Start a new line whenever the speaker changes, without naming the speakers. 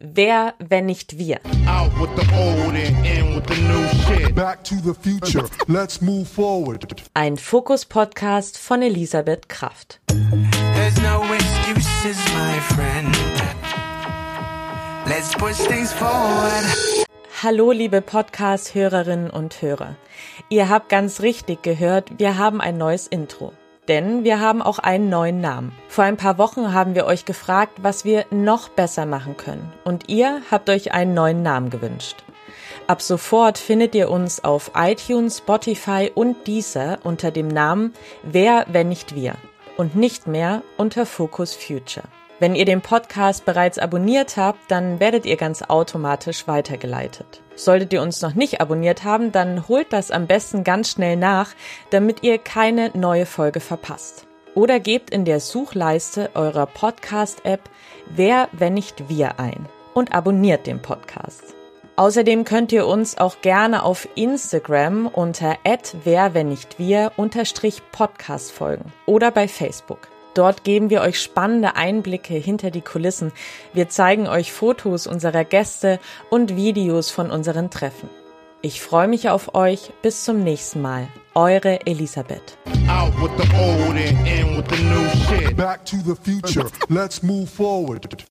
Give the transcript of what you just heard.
Wer, wenn nicht wir?
Out with the old and in with the new shit.
Back to the future. Let's move forward.
Ein Fokus-Podcast von Elisabeth Kraft.
There's no excuses, my friend. Let's push things forward.
Hallo, liebe Podcast-Hörerinnen und Hörer. Ihr habt ganz richtig gehört, wir haben ein neues Intro. Denn wir haben auch einen neuen Namen. Vor ein paar Wochen haben wir euch gefragt, was wir noch besser machen können. Und ihr habt euch einen neuen Namen gewünscht. Ab sofort findet ihr uns auf iTunes, Spotify und Deezer unter dem Namen Wer, wenn nicht wir und nicht mehr unter Focus Future. Wenn ihr den Podcast bereits abonniert habt, dann werdet ihr ganz automatisch weitergeleitet. Solltet ihr uns noch nicht abonniert haben, dann holt das am besten ganz schnell nach, damit ihr keine neue Folge verpasst. Oder gebt in der Suchleiste eurer Podcast-App Wer, wenn nicht wir ein und abonniert den Podcast. Außerdem könnt ihr uns auch gerne auf Instagram unter wer, wenn nicht wir unterstrich Podcast folgen oder bei Facebook. Dort geben wir euch spannende Einblicke hinter die Kulissen. Wir zeigen euch Fotos unserer Gäste und Videos von unseren Treffen. Ich freue mich auf euch. Bis zum nächsten Mal. Eure Elisabeth.
Out with the old and in with the new shit.
Back to the future. Let's move forward.